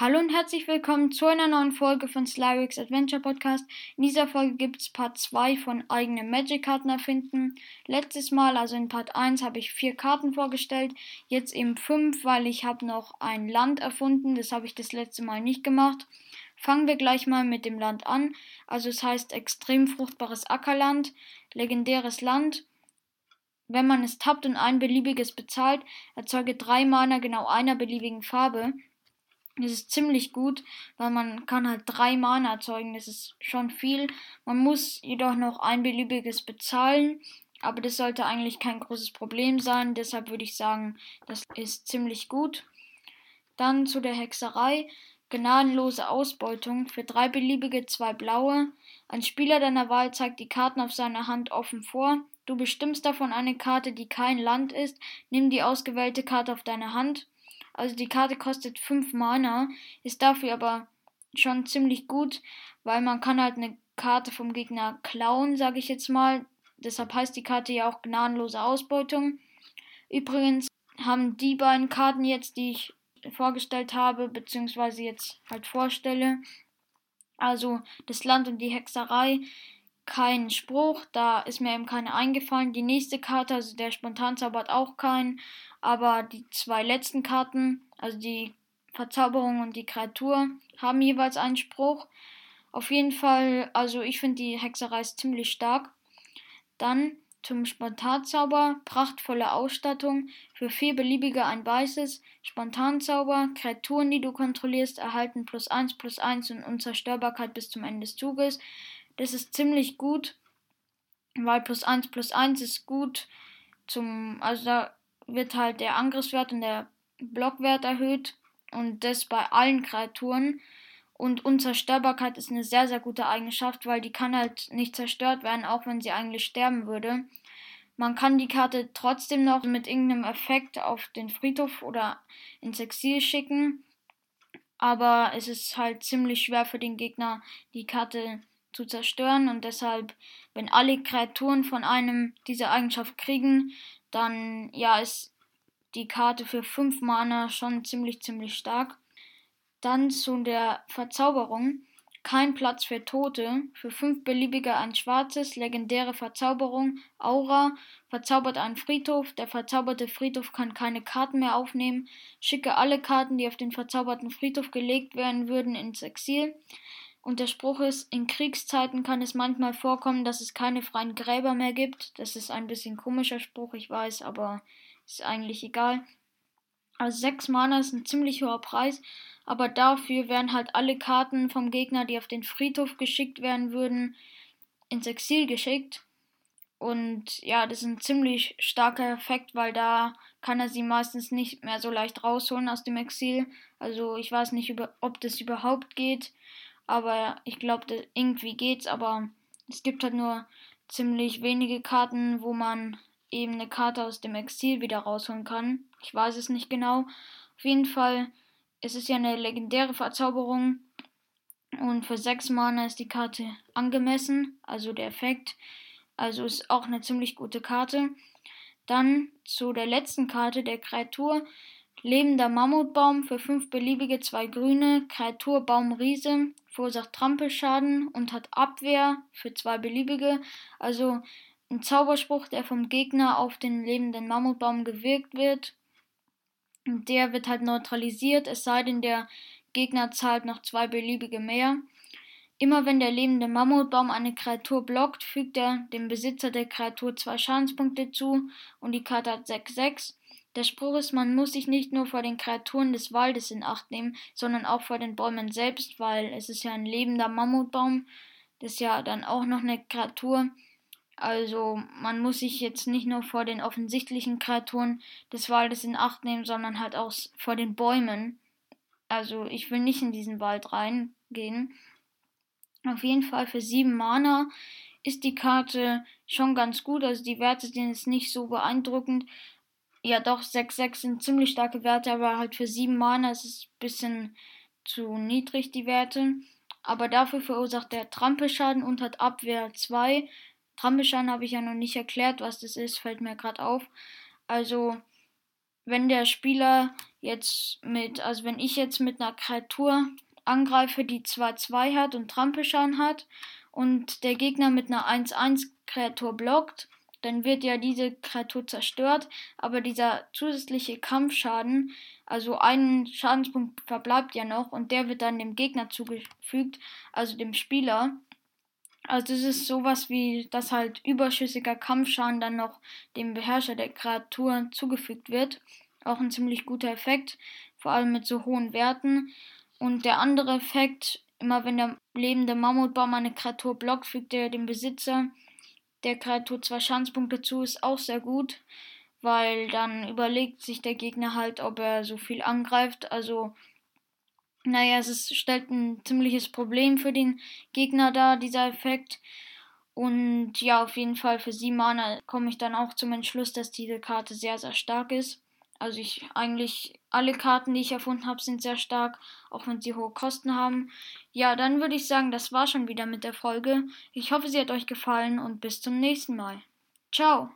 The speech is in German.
Hallo und herzlich willkommen zu einer neuen Folge von Slyrix Adventure Podcast. In dieser Folge gibt es Part 2 von eigene Magic-Karten erfinden. Letztes Mal, also in Part 1, habe ich vier Karten vorgestellt. Jetzt eben fünf, weil ich habe noch ein Land erfunden. Das habe ich das letzte Mal nicht gemacht. Fangen wir gleich mal mit dem Land an. Also es heißt extrem fruchtbares Ackerland, legendäres Land. Wenn man es tappt und ein beliebiges bezahlt, erzeuge drei Mana genau einer beliebigen Farbe. Das ist ziemlich gut, weil man kann halt drei Mana erzeugen. Das ist schon viel. Man muss jedoch noch ein beliebiges bezahlen. Aber das sollte eigentlich kein großes Problem sein. Deshalb würde ich sagen, das ist ziemlich gut. Dann zu der Hexerei. Gnadenlose Ausbeutung. Für drei beliebige zwei blaue. Ein Spieler deiner Wahl zeigt die Karten auf seiner Hand offen vor. Du bestimmst davon eine Karte, die kein Land ist. Nimm die ausgewählte Karte auf deine Hand. Also die Karte kostet 5 Mana, ist dafür aber schon ziemlich gut, weil man kann halt eine Karte vom Gegner klauen, sage ich jetzt mal. Deshalb heißt die Karte ja auch gnadenlose Ausbeutung. Übrigens haben die beiden Karten jetzt, die ich vorgestellt habe, beziehungsweise jetzt halt vorstelle, also das Land und die Hexerei, keinen Spruch, da ist mir eben keine eingefallen. Die nächste Karte, also der Spontanzauber hat auch keinen, aber die zwei letzten Karten, also die Verzauberung und die Kreatur, haben jeweils einen Spruch. Auf jeden Fall, also ich finde die Hexerei ist ziemlich stark. Dann zum Spontanzauber, prachtvolle Ausstattung, für vier beliebige ein weißes, Spontanzauber, Kreaturen, die du kontrollierst, erhalten plus eins plus eins und Unzerstörbarkeit bis zum Ende des Zuges. Das ist ziemlich gut, weil plus 1 plus 1 ist gut zum, also da wird halt der Angriffswert und der Blockwert erhöht und das bei allen Kreaturen. Und Unzerstörbarkeit ist eine sehr, sehr gute Eigenschaft, weil die kann halt nicht zerstört werden, auch wenn sie eigentlich sterben würde. Man kann die Karte trotzdem noch mit irgendeinem Effekt auf den Friedhof oder ins Exil schicken. Aber es ist halt ziemlich schwer für den Gegner, die Karte zu zerstören und deshalb, wenn alle Kreaturen von einem diese Eigenschaft kriegen, dann ja ist die Karte für 5 Mana schon ziemlich ziemlich stark. Dann zu der Verzauberung. Kein Platz für Tote. Für 5 beliebige ein schwarzes, legendäre Verzauberung. Aura. Verzaubert einen Friedhof. Der verzauberte Friedhof kann keine Karten mehr aufnehmen. Schicke alle Karten, die auf den verzauberten Friedhof gelegt werden würden, ins Exil. Und der Spruch ist, in Kriegszeiten kann es manchmal vorkommen, dass es keine freien Gräber mehr gibt. Das ist ein bisschen komischer Spruch, ich weiß, aber ist eigentlich egal. Also 6 Mana ist ein ziemlich hoher Preis, aber dafür werden halt alle Karten vom Gegner, die auf den Friedhof geschickt werden würden, ins Exil geschickt. Und ja, das ist ein ziemlich starker Effekt, weil da kann er sie meistens nicht mehr so leicht rausholen aus dem Exil. Also ich weiß nicht, ob das überhaupt geht. Aber ich glaube, irgendwie geht's, aber es gibt halt nur ziemlich wenige Karten, wo man eben eine Karte aus dem Exil wieder rausholen kann. Ich weiß es nicht genau. Auf jeden Fall, es ist ja eine legendäre Verzauberung. Und für 6 Mana ist die Karte angemessen, also der Effekt. Also ist auch eine ziemlich gute Karte. Dann zu der letzten Karte der Kreatur. Lebender Mammutbaum für 5 beliebige 2 grüne. Kreatur Baumriese verursacht Trampelschaden und hat Abwehr für 2 beliebige. Also ein Zauberspruch, der vom Gegner auf den lebenden Mammutbaum gewirkt wird. Der wird halt neutralisiert, es sei denn, der Gegner zahlt noch 2 beliebige mehr. Immer wenn der lebende Mammutbaum eine Kreatur blockt, fügt er dem Besitzer der Kreatur 2 Schadenspunkte zu und die Karte hat 6-6. Der Spruch ist, man muss sich nicht nur vor den Kreaturen des Waldes in Acht nehmen, sondern auch vor den Bäumen selbst, weil es ist ja ein lebender Mammutbaum. Das ist ja dann auch noch eine Kreatur. Also man muss sich jetzt nicht nur vor den offensichtlichen Kreaturen des Waldes in Acht nehmen, sondern halt auch vor den Bäumen. Also ich will nicht in diesen Wald reingehen. Auf jeden Fall für sieben Mana ist die Karte schon ganz gut. Also die Werte sind jetzt nicht so beeindruckend, ja, doch, 6-6 sind ziemlich starke Werte, aber halt für 7 Mana ist es ein bisschen zu niedrig, die Werte. Aber dafür verursacht der Trampelschaden und hat Abwehr 2. Trampelschaden habe ich ja noch nicht erklärt, was das ist, fällt mir gerade auf. Also, wenn der Spieler jetzt mit, also wenn ich jetzt mit einer Kreatur angreife, die zwar 2 hat und Trampelschaden hat und der Gegner mit einer 1-1 Kreatur blockt, dann wird ja diese Kreatur zerstört, aber dieser zusätzliche Kampfschaden, also ein Schadenspunkt verbleibt ja noch und der wird dann dem Gegner zugefügt, also dem Spieler. Also es ist sowas wie, dass halt überschüssiger Kampfschaden dann noch dem Beherrscher der Kreatur zugefügt wird. Auch ein ziemlich guter Effekt, vor allem mit so hohen Werten. Und der andere Effekt, immer wenn der lebende Mammutbaum eine Kreatur blockt, fügt er dem Besitzer der Kreatur zwei Schanzpunkte zu, ist auch sehr gut, weil dann überlegt sich der Gegner halt, ob er so viel angreift. Also, naja, es ist, stellt ein ziemliches Problem für den Gegner dar, dieser Effekt. Und ja, auf jeden Fall für 7 Mana komme ich dann auch zum Entschluss, dass diese Karte sehr, sehr stark ist. Also ich eigentlich alle Karten, die ich erfunden habe, sind sehr stark, auch wenn sie hohe Kosten haben. Ja, dann würde ich sagen, das war schon wieder mit der Folge. Ich hoffe, sie hat euch gefallen und bis zum nächsten Mal. Ciao.